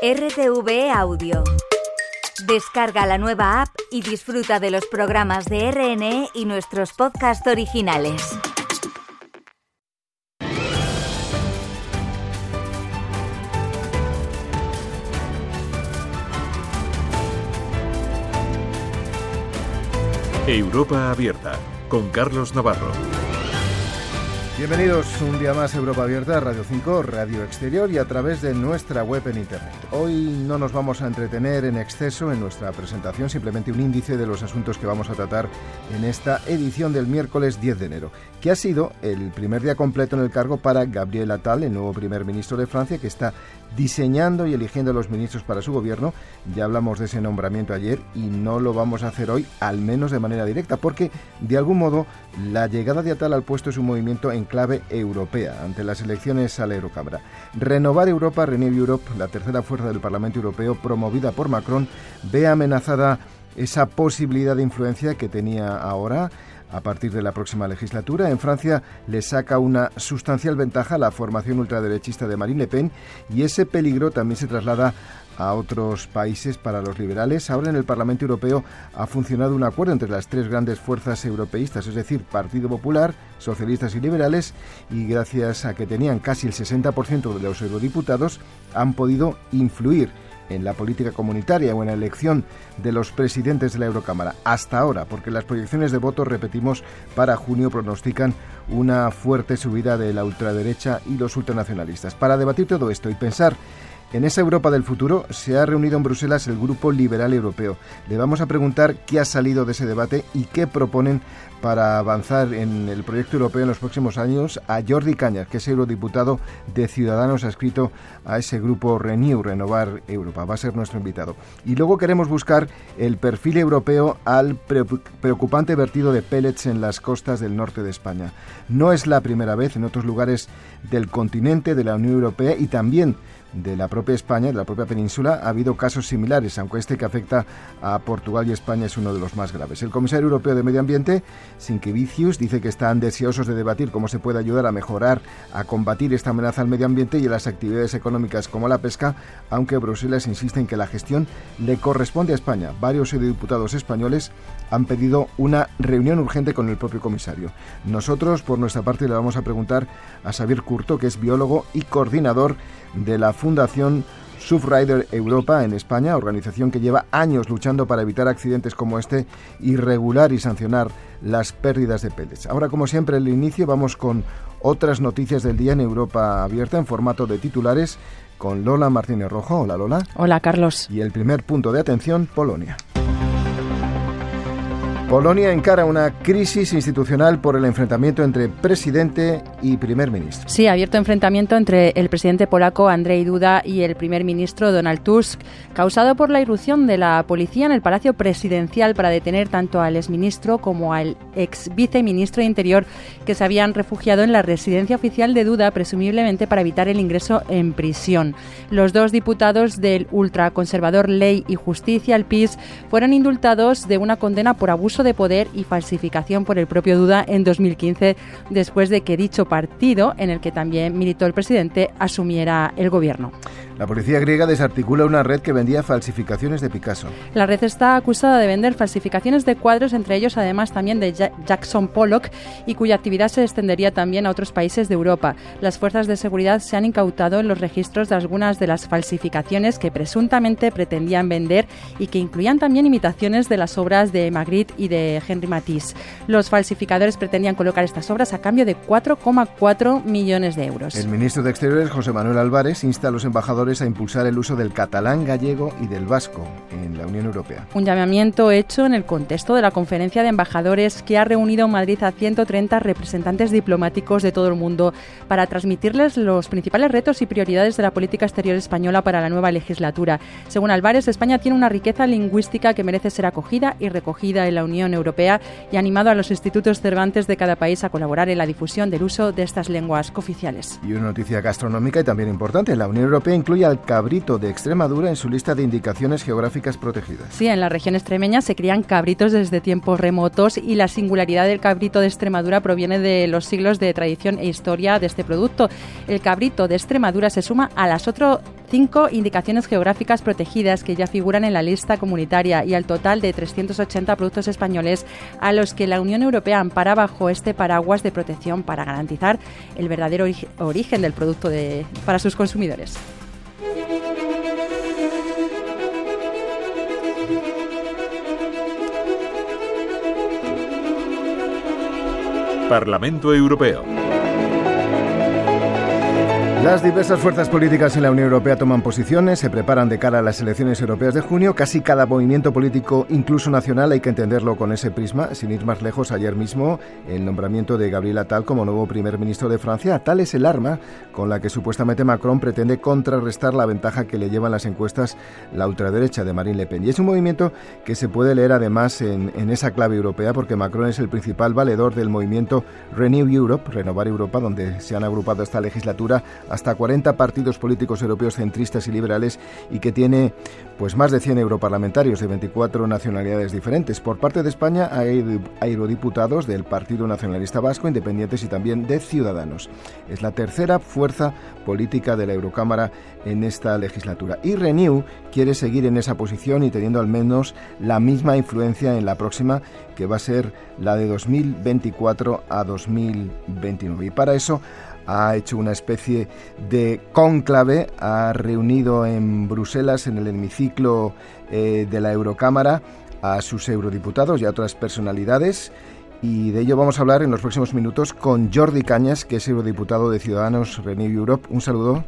RTV Audio. Descarga la nueva app y disfruta de los programas de RNE y nuestros podcasts originales. Europa Abierta con Carlos Navarro. Bienvenidos un día más a Europa Abierta, Radio 5, Radio Exterior y a través de nuestra web en Internet. Hoy no nos vamos a entretener en exceso en nuestra presentación, simplemente un índice de los asuntos que vamos a tratar en esta edición del miércoles 10 de enero, que ha sido el primer día completo en el cargo para Gabriel Attal, el nuevo primer ministro de Francia, que está diseñando y eligiendo a los ministros para su gobierno. Ya hablamos de ese nombramiento ayer y no lo vamos a hacer hoy, al menos de manera directa, porque de algún modo la llegada de Attal al puesto es un movimiento en clave europea ante las elecciones a la Eurocámara. Renovar Europa, Renew Europe, la tercera fuerza del Parlamento Europeo promovida por Macron, ve amenazada esa posibilidad de influencia que tenía ahora a partir de la próxima legislatura. En Francia le saca una sustancial ventaja la formación ultraderechista de Marine Le Pen y ese peligro también se traslada a otros países para los liberales. Ahora en el Parlamento Europeo ha funcionado un acuerdo entre las tres grandes fuerzas europeístas, es decir, Partido Popular, Socialistas y Liberales, y gracias a que tenían casi el 60% de los eurodiputados, han podido influir en la política comunitaria o en la elección de los presidentes de la Eurocámara. Hasta ahora, porque las proyecciones de votos, repetimos, para junio pronostican una fuerte subida de la ultraderecha y los ultranacionalistas. Para debatir todo esto y pensar en esa Europa del futuro se ha reunido en Bruselas el Grupo Liberal Europeo. Le vamos a preguntar qué ha salido de ese debate y qué proponen para avanzar en el proyecto europeo en los próximos años a Jordi Cañas, que es eurodiputado de Ciudadanos, escrito a ese grupo Renew, Renovar Europa. Va a ser nuestro invitado. Y luego queremos buscar el perfil europeo al preocupante vertido de pellets en las costas del norte de España. No es la primera vez en otros lugares del continente, de la Unión Europea y también de la propia España, de la propia península, ha habido casos similares, aunque este que afecta a Portugal y España es uno de los más graves. El comisario europeo de Medio Ambiente, Sinkevicius, dice que están deseosos de debatir cómo se puede ayudar a mejorar, a combatir esta amenaza al medio ambiente y a las actividades económicas como la pesca, aunque Bruselas insiste en que la gestión le corresponde a España. Varios diputados españoles han pedido una reunión urgente con el propio comisario. Nosotros, por nuestra parte, le vamos a preguntar a Xavier Curto, que es biólogo y coordinador de la Fundación Surfrider Europa en España, organización que lleva años luchando para evitar accidentes como este y regular y sancionar las pérdidas de pellets. Ahora, como siempre, en el inicio vamos con otras noticias del día en Europa abierta en formato de titulares con Lola Martínez Rojo. Hola Lola. Hola Carlos. Y el primer punto de atención, Polonia. Polonia encara una crisis institucional por el enfrentamiento entre presidente y primer ministro. Sí, abierto enfrentamiento entre el presidente polaco Andrzej Duda y el primer ministro Donald Tusk, causado por la irrupción de la policía en el Palacio Presidencial para detener tanto al exministro como al ex viceministro de Interior que se habían refugiado en la residencia oficial de Duda, presumiblemente para evitar el ingreso en prisión. Los dos diputados del ultraconservador Ley y Justicia, el PIS, fueron indultados de una condena por abuso de poder y falsificación por el propio Duda en 2015, después de que dicho partido, en el que también militó el presidente, asumiera el gobierno. La policía griega desarticula una red que vendía falsificaciones de Picasso. La red está acusada de vender falsificaciones de cuadros, entre ellos además también de Jackson Pollock, y cuya actividad se extendería también a otros países de Europa. Las fuerzas de seguridad se han incautado en los registros de algunas de las falsificaciones que presuntamente pretendían vender y que incluían también imitaciones de las obras de Magritte y de Henry Matisse. Los falsificadores pretendían colocar estas obras a cambio de 4,4 millones de euros. El ministro de Exteriores, José Manuel Álvarez, insta a los embajadores a impulsar el uso del catalán gallego y del vasco en la Unión Europea. Un llamamiento hecho en el contexto de la conferencia de embajadores que ha reunido en Madrid a 130 representantes diplomáticos de todo el mundo para transmitirles los principales retos y prioridades de la política exterior española para la nueva legislatura. Según Álvarez, España tiene una riqueza lingüística que merece ser acogida y recogida en la Unión Europea y ha animado a los institutos Cervantes de cada país a colaborar en la difusión del uso de estas lenguas cooficiales. Y una noticia gastronómica y también importante. La Unión Europea incluye incluye al cabrito de Extremadura en su lista de indicaciones geográficas protegidas. Sí, en la región extremeña se crían cabritos desde tiempos remotos y la singularidad del cabrito de Extremadura proviene de los siglos de tradición e historia de este producto. El cabrito de Extremadura se suma a las otras cinco indicaciones geográficas protegidas que ya figuran en la lista comunitaria y al total de 380 productos españoles a los que la Unión Europea ampara bajo este paraguas de protección para garantizar el verdadero origen del producto para sus consumidores. Parlamento Europeo. Las diversas fuerzas políticas en la Unión Europea toman posiciones, se preparan de cara a las elecciones europeas de junio. Casi cada movimiento político, incluso nacional, hay que entenderlo con ese prisma. Sin ir más lejos, ayer mismo el nombramiento de Gabriel Attal como nuevo primer ministro de Francia. Tal es el arma con la que supuestamente Macron pretende contrarrestar la ventaja que le llevan las encuestas la ultraderecha de Marine Le Pen. Y es un movimiento que se puede leer además en, en esa clave europea porque Macron es el principal valedor del movimiento Renew Europe, Renovar Europa, donde se han agrupado esta legislatura hasta 40 partidos políticos europeos centristas y liberales y que tiene pues más de 100 europarlamentarios de 24 nacionalidades diferentes. Por parte de España hay eurodiputados del Partido Nacionalista Vasco, independientes y también de Ciudadanos. Es la tercera fuerza política de la Eurocámara en esta legislatura. Y Renew quiere seguir en esa posición y teniendo al menos la misma influencia en la próxima, que va a ser la de 2024 a 2029. Y para eso ha hecho una especie de cónclave, ha reunido en Bruselas, en el hemiciclo eh, de la Eurocámara, a sus eurodiputados y a otras personalidades. Y de ello vamos a hablar en los próximos minutos con Jordi Cañas, que es eurodiputado de Ciudadanos Renew Europe. Un saludo.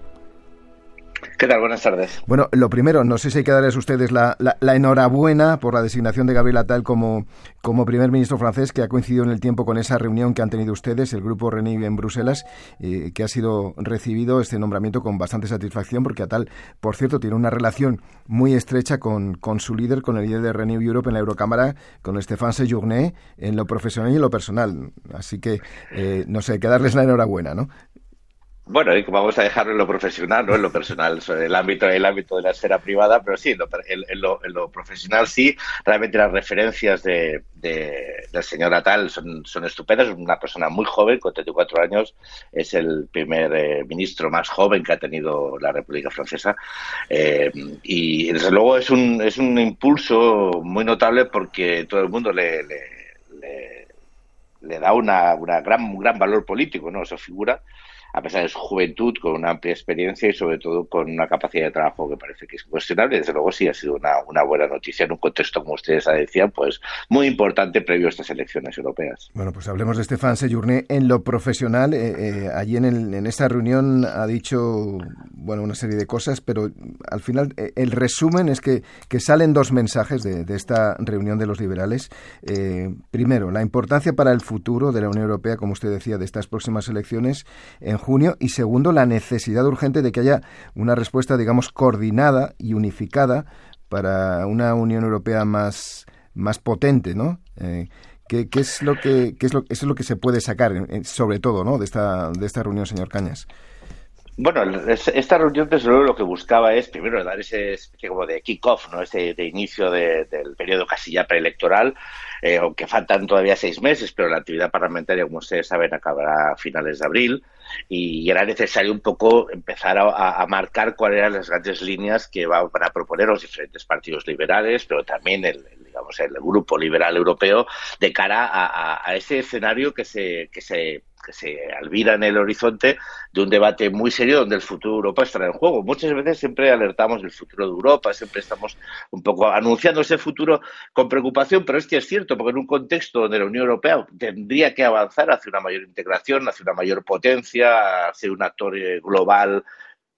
¿Qué tal? Buenas tardes. Bueno, lo primero, no sé si hay que darles a ustedes la, enhorabuena por la designación de Gabriel Attal como, como primer ministro francés, que ha coincidido en el tiempo con esa reunión que han tenido ustedes, el grupo Renew en Bruselas, eh, que ha sido recibido este nombramiento con bastante satisfacción, porque Attal, por cierto, tiene una relación muy estrecha con, con su líder, con el líder de Renew Europe en la Eurocámara, con Stéphane Sejourné, en lo profesional y en lo personal. Así que, eh, no sé, hay que darles la enhorabuena, ¿no? Bueno, vamos a dejarlo en lo profesional, no en lo personal, en el ámbito, el ámbito de la esfera privada, pero sí, en lo, profesional sí, realmente las referencias de, del señor Atal son, son estupendas, es una persona muy joven, con 34 años, es el primer eh, ministro más joven que ha tenido la República Francesa, eh, y desde luego es un, es un impulso muy notable porque todo el mundo le, le, da una, una gran, un gran valor político, ¿no? Esa figura a pesar de su juventud, con una amplia experiencia y sobre todo con una capacidad de trabajo que parece que es cuestionable. Desde luego sí ha sido una, una buena noticia en un contexto, como ustedes decían, pues muy importante previo a estas elecciones europeas. Bueno, pues hablemos de Estefan Sejourné en lo profesional. Eh, eh, allí en, el, en esta reunión ha dicho bueno una serie de cosas, pero al final eh, el resumen es que, que salen dos mensajes de, de esta reunión de los liberales. primero, la importancia para el futuro de la Unión Europea, como usted decía, de estas próximas elecciones junio y segundo la necesidad urgente de que haya una respuesta digamos coordinada y unificada para una Unión Europea más más potente, ¿no? Eh, ¿qué, es lo que qué es lo es lo que se puede sacar sobre todo, ¿no? De esta de esta reunión, señor Cañas. Bueno, esta reunión desde luego lo que buscaba es primero dar ese como de kick-off, ¿no? ese de inicio del periodo casi ya preelectoral, eh, aunque faltan todavía seis meses, pero la actividad parlamentaria, como ustedes saben, acabará a finales de abril y era necesario un poco empezar a, marcar cuáles eran las grandes líneas que van a proponer los diferentes partidos liberales, pero también el, digamos el grupo liberal europeo de cara a, a ese escenario que se que se que se albira en el horizonte de un debate muy serio donde el futuro de Europa estará en juego. Muchas veces siempre alertamos del futuro de Europa, siempre estamos un poco anunciando ese futuro con preocupación, pero es es cierto, porque en un contexto donde la Unión Europea tendría que avanzar hacia una mayor integración, hacia una mayor potencia, hacia un actor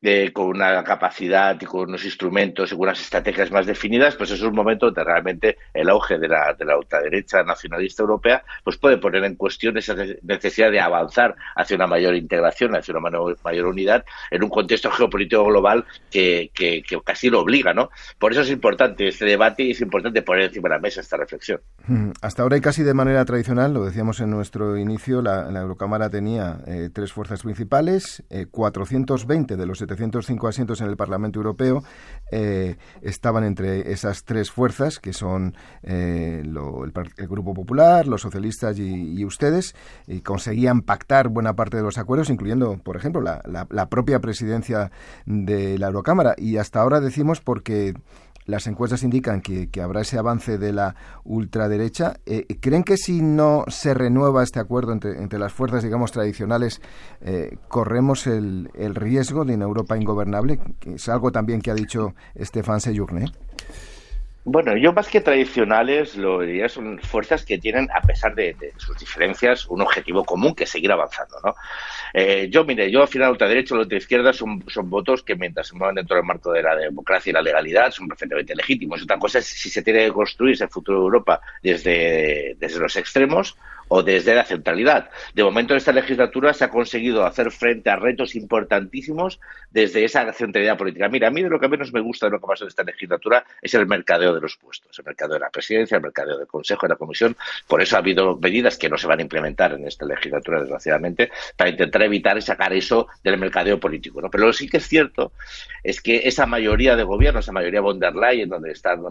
eh, con una capacidad y con unos instrumentos y con unas estrategias más definidas, pues es un momento donde realmente el auge de la, de la ultraderecha nacionalista europea pues puede poner en cuestión esa necesidad de avanzar hacia una mayor integración, hacia una mayor unidad en un contexto geopolítico global que, que, casi lo obliga, ¿no? Por eso es importante este debate y es importante poner encima de la mesa esta reflexión. Mm, hasta ahora y casi de manera tradicional, lo decíamos en nuestro inicio, la, Eurocámara tenía eh, tres fuerzas principales, 420 eh, de los 705 asientos en el Parlamento Europeo eh, estaban entre esas tres fuerzas, que son eh, el, Grupo Popular, los socialistas y, ustedes, y conseguían pactar buena parte de los acuerdos, incluyendo, por ejemplo, la, la propia presidencia de la Eurocámara. Y hasta ahora decimos porque las encuestas indican que, habrá ese avance de la ultraderecha. Eh, ¿Creen que si no se renueva este acuerdo entre, las fuerzas, digamos, tradicionales, eh, corremos el, el, riesgo de una Europa ingobernable? es algo también que ha dicho Stefan Sejourné. Bueno, yo más que tradicionales lo diría son fuerzas que tienen, a pesar de, sus diferencias, un objetivo común que es seguir avanzando, ¿no? Eh, yo, mire, yo al final ultraderecha o izquierda son, son votos que mientras se muevan dentro del marco de la democracia y la legalidad son perfectamente legítimos. Otra cosa es si se tiene que construir ese futuro de Europa desde, desde los extremos o desde la centralidad. De momento, en esta legislatura se ha conseguido hacer frente a retos importantísimos desde esa centralidad política. Mira, a mí de lo que menos me gusta de lo que pasado en esta legislatura es el mercadeo de los puestos, el mercadeo de la presidencia, el mercadeo del Consejo, de la Comisión. Por eso ha habido medidas que no se van a implementar en esta legislatura, desgraciadamente, para intentar evitar y sacar eso del mercadeo político. Pero lo sí que es cierto es que esa mayoría de gobierno, esa mayoría von der Leyen, donde están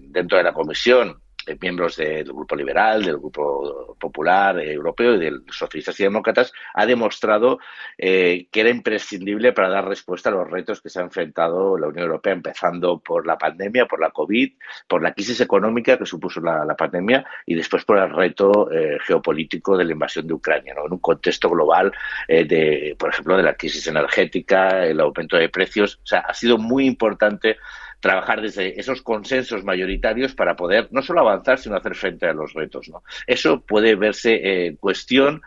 dentro de la Comisión, miembros del Grupo Liberal, del Grupo Popular Europeo y de Socialistas y Demócratas, ha demostrado eh, que era imprescindible para dar respuesta a los retos que se ha enfrentado la Unión Europea, empezando por la pandemia, por la COVID, por la crisis económica que supuso la, pandemia y después por el reto eh, geopolítico de la invasión de Ucrania, en un contexto global eh, de, por ejemplo, de la crisis energética, el aumento de precios. O sea, ha sido muy importante trabajar desde esos consensos mayoritarios para poder no solo avanzar, sino hacer frente a los retos. ¿no? Eso puede verse en cuestión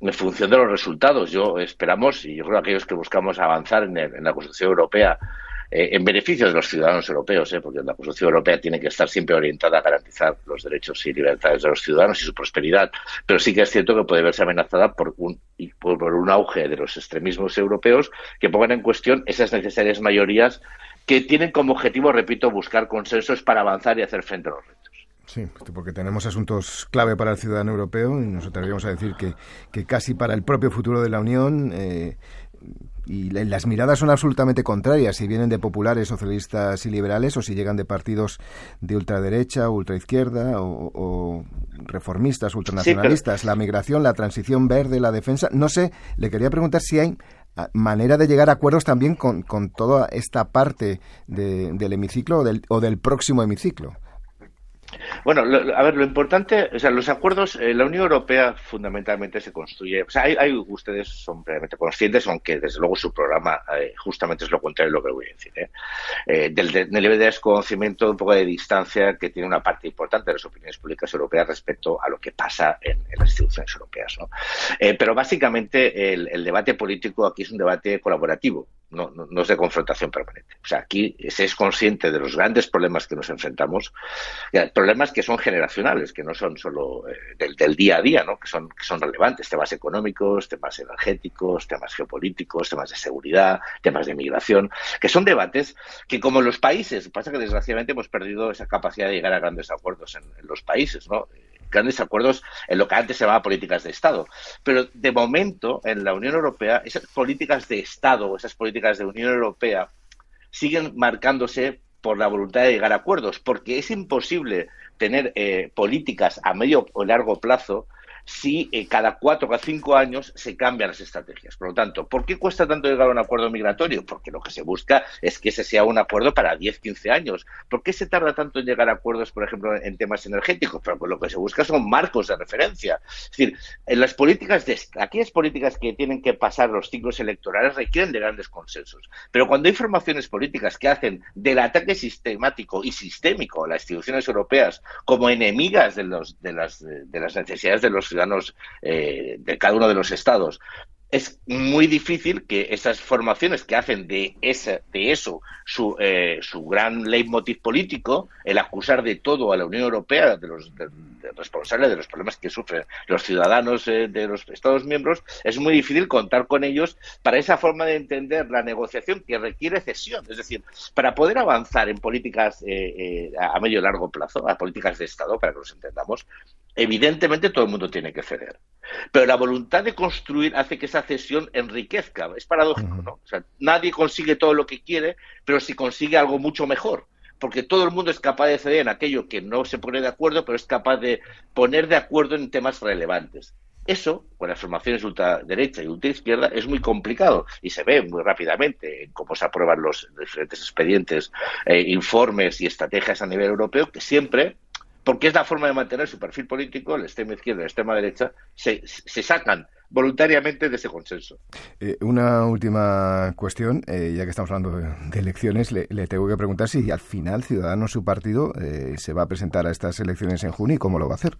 en función de los resultados. Yo esperamos, y yo creo que aquellos que buscamos avanzar en, la construcción europea, eh, en beneficio de los ciudadanos europeos, ¿eh? porque la construcción europea tiene que estar siempre orientada a garantizar los derechos y libertades de los ciudadanos y su prosperidad, pero sí que es cierto que puede verse amenazada por un, por un auge de los extremismos europeos que pongan en cuestión esas necesarias mayorías que tienen como objetivo, repito, buscar consensos para avanzar y hacer frente a los retos. Sí, porque tenemos asuntos clave para el ciudadano europeo y nos atreveríamos a decir que, que casi para el propio futuro de la Unión eh, y las miradas son absolutamente contrarias, si vienen de populares, socialistas y liberales o si llegan de partidos de ultraderecha, ultraizquierda o, o reformistas, ultranacionalistas. La migración, la transición verde, la defensa. No sé, le quería preguntar si hay manera de llegar a acuerdos también con, con toda esta parte del hemiciclo o del, o del próximo hemiciclo. Bueno, a ver, lo importante, o sea, los acuerdos, eh, la Unión Europea fundamentalmente se construye, o sea, hay, ustedes son plenamente conscientes, aunque desde luego su programa eh, justamente es lo contrario de lo que voy a decir, ¿eh? del, nivel de desconocimiento, un poco de distancia que tiene una parte importante de las opiniones públicas europeas respecto a lo que pasa en, las instituciones europeas, ¿no? pero básicamente el, debate político aquí es un debate colaborativo, no, no, es de confrontación permanente. O sea, aquí se es consciente de los grandes problemas que nos enfrentamos, problemas que son generacionales, que no son solo eh, del, día a día, ¿no? que, son, que son relevantes, temas económicos, temas energéticos, temas geopolíticos, temas de seguridad, temas de migración, que son debates que como los países, pasa que desgraciadamente hemos perdido esa capacidad de llegar a grandes acuerdos en, los países, ¿no? Grandes acuerdos en lo que antes se llamaba políticas de Estado. Pero de momento, en la Unión Europea, esas políticas de Estado, esas políticas de Unión Europea, siguen marcándose por la voluntad de llegar a acuerdos, porque es imposible tener eh, políticas a medio o largo plazo si eh, cada cuatro o cinco años se cambian las estrategias. Por lo tanto, ¿por qué cuesta tanto llegar a un acuerdo migratorio? Porque lo que se busca es que ese sea un acuerdo para 10, 15 años. ¿Por qué se tarda tanto en llegar a acuerdos, por ejemplo, en temas energéticos? Pero pues lo que se busca son marcos de referencia. Es decir, las políticas de aquellas políticas que tienen que pasar los ciclos electorales requieren de grandes consensos. Pero cuando hay formaciones políticas que hacen del ataque sistemático y sistémico a las instituciones europeas como enemigas de, las, de las necesidades de los ciudadanos eh, de cada uno de los estados. Es muy difícil que esas formaciones que hacen de, ese, de eso su, eh, su gran leitmotiv político, el acusar de todo a la Unión Europea, de los responsables de los problemas que sufren los ciudadanos eh, de los Estados miembros, es muy difícil contar con ellos para esa forma de entender la negociación que requiere cesión. Es decir, para poder avanzar en políticas a medio y largo plazo, a políticas de Estado, para que los entendamos, evidentemente todo el mundo tiene que ceder. Pero la voluntad de construir hace que esa cesión enriquezca. Es paradójico, ¿no? O sea, nadie consigue todo lo que quiere, pero si consigue algo mucho mejor. Porque todo el mundo es capaz de ceder en aquello que no se pone de acuerdo, pero es capaz de poner de acuerdo en temas relevantes. Eso, con las formaciones ultraderecha y ultraizquierda, es muy complicado y se ve muy rápidamente en cómo se aprueban los diferentes expedientes, eh, informes y estrategias a nivel europeo, que siempre porque es la forma de mantener su perfil político, el extremo izquierda y la extrema derecha, se, sacan voluntariamente de ese consenso. Eh, una última cuestión, eh, ya que estamos hablando de, elecciones, le, tengo que preguntar si al final Ciudadanos, su partido, eh, se va a presentar a estas elecciones en junio y cómo lo va a hacer.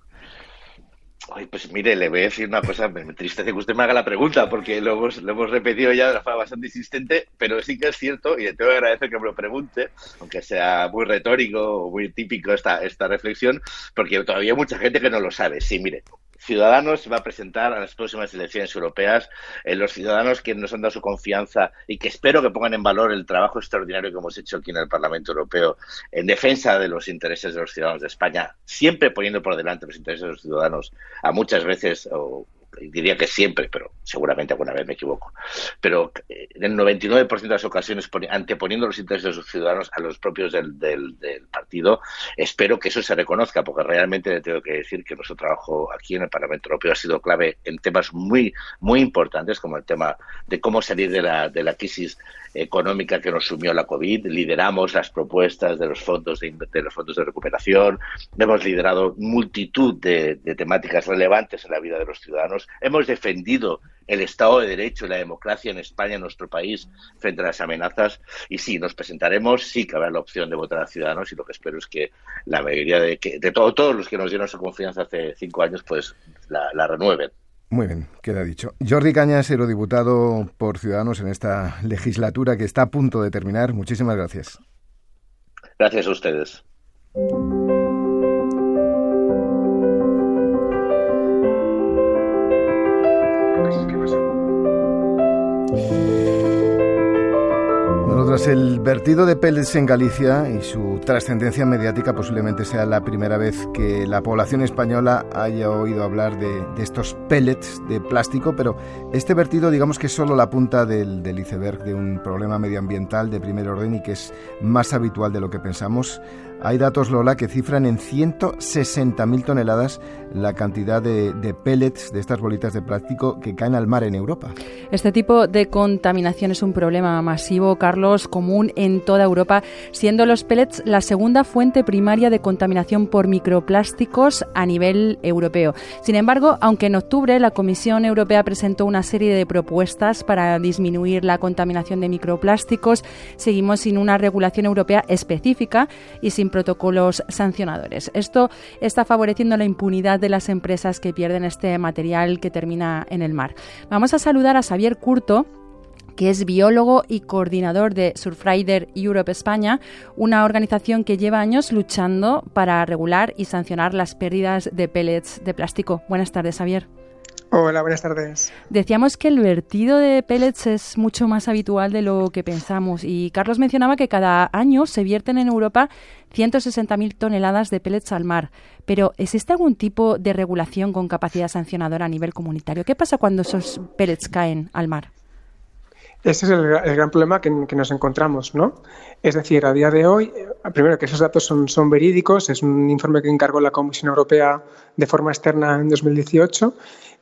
Ay, pues mire, le voy a decir una cosa, me tristece que usted me haga la pregunta, porque lo hemos, lo hemos repetido ya de forma bastante insistente, pero sí que es cierto, y le tengo que agradecer que me lo pregunte, aunque sea muy retórico o muy típico esta, esta reflexión, porque todavía hay mucha gente que no lo sabe. Sí, mire, Ciudadanos se va a presentar a las próximas elecciones europeas. Eh, los ciudadanos que nos han dado su confianza y que espero que pongan en valor el trabajo extraordinario que hemos hecho aquí en el Parlamento Europeo en defensa de los intereses de los ciudadanos de España, siempre poniendo por delante los intereses de los ciudadanos, a muchas veces o diría que siempre, pero seguramente alguna vez me equivoco, pero en el 99% de las ocasiones anteponiendo los intereses de sus ciudadanos a los propios del, del, partido, espero que eso se reconozca, porque realmente le tengo que decir que nuestro trabajo aquí en el Parlamento Europeo ha sido clave en temas muy, muy importantes, como el tema de cómo salir de la, de la crisis económica que nos sumió la COVID, lideramos las propuestas de los fondos de, los fondos de recuperación, hemos liderado multitud de temáticas relevantes en la vida de los ciudadanos hemos defendido el Estado de Derecho y la democracia en España, en nuestro país, frente a las amenazas. Y sí, nos presentaremos, sí que habrá la opción de votar a Ciudadanos y lo que espero es que la mayoría de, que, de todos los que nos dieron su confianza hace cinco años, pues la, renueven. Muy bien, queda dicho. Jordi Cañas, eurodiputado por Ciudadanos en esta legislatura que está a punto de terminar. Muchísimas gracias. Gracias a ustedes. Tras el vertido de pellets en Galicia y su trascendencia mediática, posiblemente sea la primera vez que la población española haya oído hablar de, estos pellets de plástico, pero este vertido digamos que es solo la punta del, iceberg de un problema medioambiental de primer orden y que es más habitual de lo que pensamos. Hay datos, Lola, que cifran en 160.000 toneladas la cantidad de, pellets, de estas bolitas de plástico que caen al mar en Europa. Este tipo de contaminación es un problema masivo, Carlos, común en toda Europa, siendo los pellets segunda fuente primaria de contaminación por microplásticos a nivel europeo. Sin embargo, aunque en octubre la Comisión Europea presentó una serie de propuestas para disminuir la contaminación de microplásticos, seguimos sin una regulación europea específica y sin protocolos sancionadores. Esto está favoreciendo la impunidad de las empresas que pierden este material que termina en el mar. Vamos a saludar a Xavier Curto que es biólogo y coordinador de Surfrider Europe España, una organización que lleva años luchando para regular y sancionar las pérdidas de pellets de plástico. Buenas tardes, Xavier. Hola, buenas tardes. Decíamos que el vertido de pellets es mucho más habitual de lo que pensamos y Carlos mencionaba que cada año se vierten en Europa 160.000 toneladas de pellets al mar. Pero ¿existe algún tipo de regulación con capacidad sancionadora a nivel comunitario? ¿Qué pasa cuando esos pellets caen al mar? Ese es el, gran problema que, nos encontramos, ¿no? Es decir, a día de hoy, eh, primero que esos datos son, verídicos, es un informe que encargó la Comisión Europea de forma externa en 2018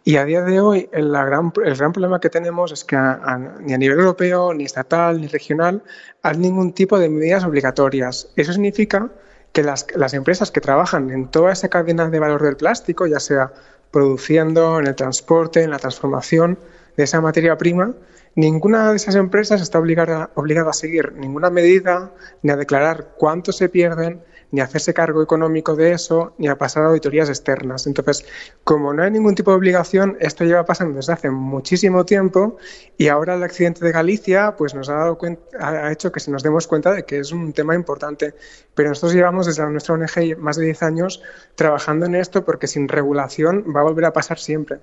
y a día de hoy el gran, problema que tenemos es que ni a nivel europeo, ni estatal, ni regional hay ningún tipo de medidas obligatorias. Eso significa que las empresas que trabajan en toda esa cadena de valor del plástico, ya sea produciendo, en el transporte, en la transformación de esa materia prima, Ninguna de esas empresas está obligada, obligada a seguir ninguna medida, ni a declarar cuánto se pierden, ni a hacerse cargo económico de eso, ni a pasar a auditorías externas. Entonces, como no hay ningún tipo de obligación, esto lleva pasando desde hace muchísimo tiempo y ahora el accidente de Galicia pues nos ha, dado ha hecho que se nos demos cuenta de que es un tema importante. Pero nosotros llevamos desde nuestra ONG más de 10 años trabajando en esto porque sin regulación va a volver a pasar siempre.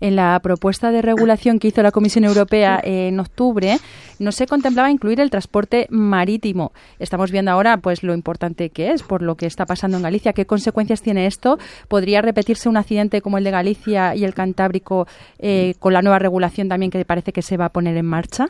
En la propuesta de regulación que hizo la Comisión Europea en octubre, no se contemplaba incluir el transporte marítimo. Estamos viendo ahora pues lo importante que es por lo que está pasando en Galicia. ¿Qué consecuencias tiene esto? ¿Podría repetirse un accidente como el de Galicia y el Cantábrico eh, con la nueva regulación también que parece que se va a poner en marcha?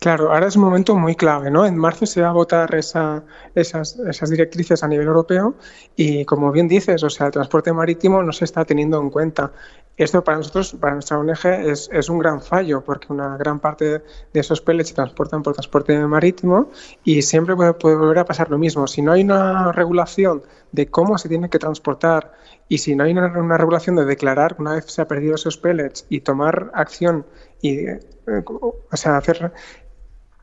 Claro, ahora es un momento muy clave, ¿no? En marzo se va a votar esa, esas, directrices a nivel europeo y, como bien dices, o sea, el transporte marítimo no se está teniendo en cuenta. Esto para nosotros, para nuestra ONG, es, es un gran fallo porque una gran parte de esos pellets se transportan por transporte marítimo y siempre puede, puede volver a pasar lo mismo. Si no hay una regulación de cómo se tiene que transportar y si no hay una, una regulación de declarar una vez se ha perdido esos pellets y tomar acción y eh, o sea, hacer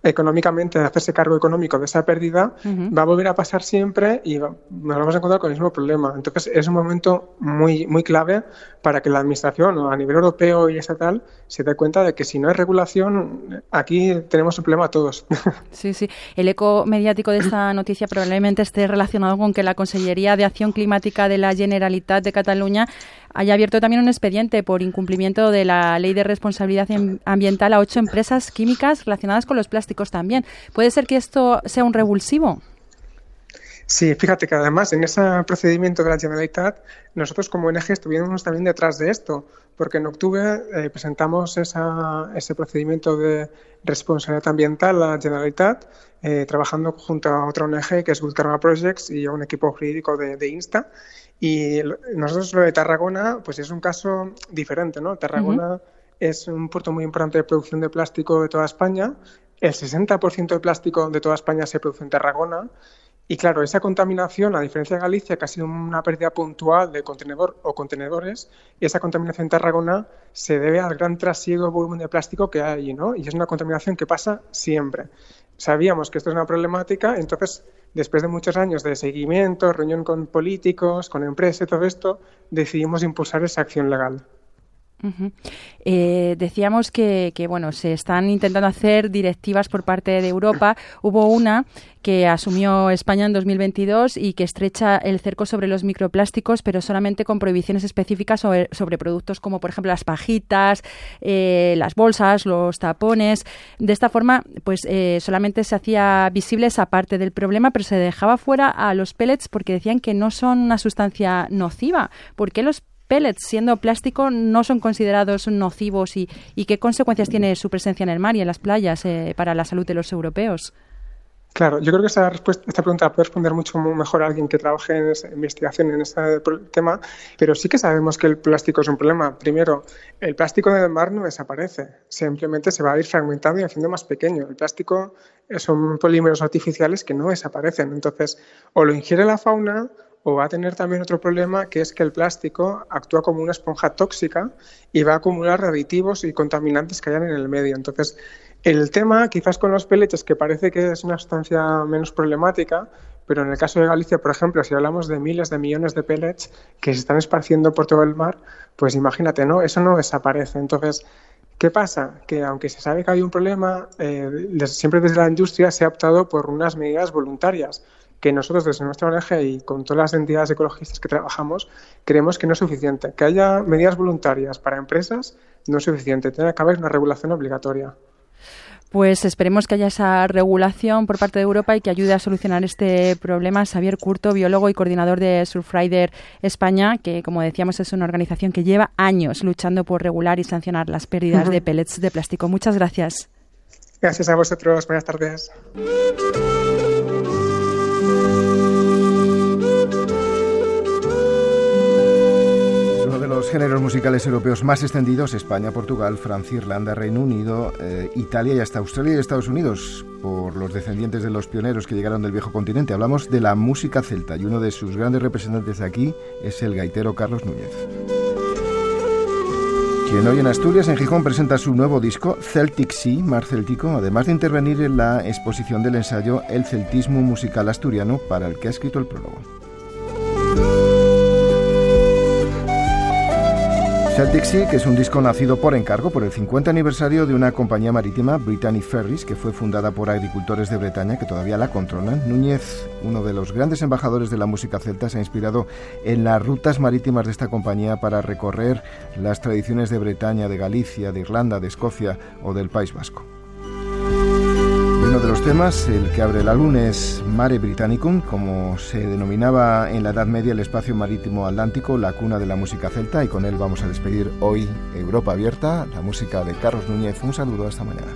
económicamente, hacerse cargo económico de esa pérdida, va a volver a pasar siempre y nos vamos a encontrar con el mismo problema. Entonces, es un momento muy, muy clave para que la Administración a nivel europeo y estatal se dé cuenta de que si no hay regulación, aquí tenemos un problema todos. Sí, sí. El eco mediático de esta noticia probablemente esté relacionado con que la Consellería de Acción Climática de la Generalitat de Cataluña haya abierto también un expediente por incumplimiento de la Ley de Responsabilidad Ambiental a ocho empresas químicas relacionadas con los plásticos también. ¿Puede ser que esto sea un revulsivo? Sí, fíjate que además en ese procedimiento de la Generalitat, nosotros como ONG estuvimos también detrás de esto, porque en octubre eh, presentamos ese procedimiento de responsabilidad ambiental a la Generalitat, eh, trabajando junto a otra ONG que es Karma Projects y a un equipo jurídico de Insta. Y nosotros lo de Tarragona, pues es un caso diferente, ¿no? Tarragona es un puerto muy importante de producción de plástico de toda España. El 60% de plástico de toda España se produce en Tarragona. Y claro, esa contaminación, a diferencia de Galicia, que ha sido una pérdida puntual de contenedor o contenedores, y esa contaminación en Tarragona se debe al gran trasiego de volumen de plástico que hay, ¿no? Y es una contaminación que pasa siempre. Sabíamos que esto es una problemática, entonces después de muchos años de seguimiento, reunión con políticos, con empresas y todo esto, decidimos impulsar esa acción legal. Eh, decíamos que, bueno, se están intentando hacer directivas por parte de Europa. Hubo una que asumió España en 2022 y que estrecha el cerco sobre los microplásticos, pero solamente con prohibiciones específicas sobre, productos como, por ejemplo, las pajitas, eh, las bolsas, los tapones. De esta forma, pues eh, solamente se hacía visible esa parte del problema, pero se dejaba fuera a los pellets porque decían que no son una sustancia nociva. ¿Por qué los pellets, siendo plástico, no son considerados nocivos y, qué consecuencias tiene su presencia en el mar y en las playas eh, para la salud de los europeos? Claro, yo creo que esta, respuesta, esta pregunta la puede responder mucho mejor alguien que trabaje en esa investigación en este tema, pero sí que sabemos que el plástico es un problema. Primero, el plástico del mar no desaparece, simplemente se va a ir fragmentando y haciendo más pequeño. El plástico son polímeros artificiales que no desaparecen, entonces o lo ingiere la fauna o va a tener también otro problema que es que el plástico actúa como una esponja tóxica y va a acumular aditivos y contaminantes que hayan en el medio. Entonces, el tema quizás con los pellets que parece que es una sustancia menos problemática, pero en el caso de Galicia, por ejemplo, si hablamos de miles de millones de pellets que se están esparciendo por todo el mar, pues imagínate, ¿no? Eso no desaparece. Entonces, ¿qué pasa? Que aunque se sabe que hay un problema, eh, siempre desde la industria se ha optado por unas medidas voluntarias que nosotros desde nuestra ONG y con todas las entidades ecologistas que trabajamos creemos que no es suficiente. Que haya medidas voluntarias para empresas no es suficiente. Tiene que haber una regulación obligatoria. Pues esperemos que haya esa regulación por parte de Europa y que ayude a solucionar este problema. Xavier Curto, biólogo y coordinador de Surfrider España, que como decíamos es una organización que lleva años luchando por regular y sancionar las pérdidas de pellets de plástico. Muchas gracias. Gracias a vosotros. Buenas tardes. Los géneros musicales europeos más extendidos, España, Portugal, Francia, Irlanda, Reino Unido, eh, Italia y hasta Australia y Estados Unidos, por los descendientes de los pioneros que llegaron del viejo continente. Hablamos de la música celta y uno de sus grandes representantes aquí es el gaitero Carlos Núñez. Quien hoy en Asturias, en Gijón, presenta su nuevo disco, Celtic Sea, Mar Céltico, además de intervenir en la exposición del ensayo El Celtismo Musical Asturiano, para el que ha escrito el prólogo. Celtic Sea, que es un disco nacido por encargo por el 50 aniversario de una compañía marítima, Brittany Ferries, que fue fundada por agricultores de Bretaña que todavía la controlan. Núñez, uno de los grandes embajadores de la música celta, se ha inspirado en las rutas marítimas de esta compañía para recorrer las tradiciones de Bretaña, de Galicia, de Irlanda, de Escocia o del País Vasco. Uno de los temas, el que abre el álbum, es Mare Britannicum, como se denominaba en la Edad Media el espacio marítimo atlántico, la cuna de la música celta, y con él vamos a despedir hoy Europa Abierta, la música de Carlos Núñez. Un saludo, hasta mañana.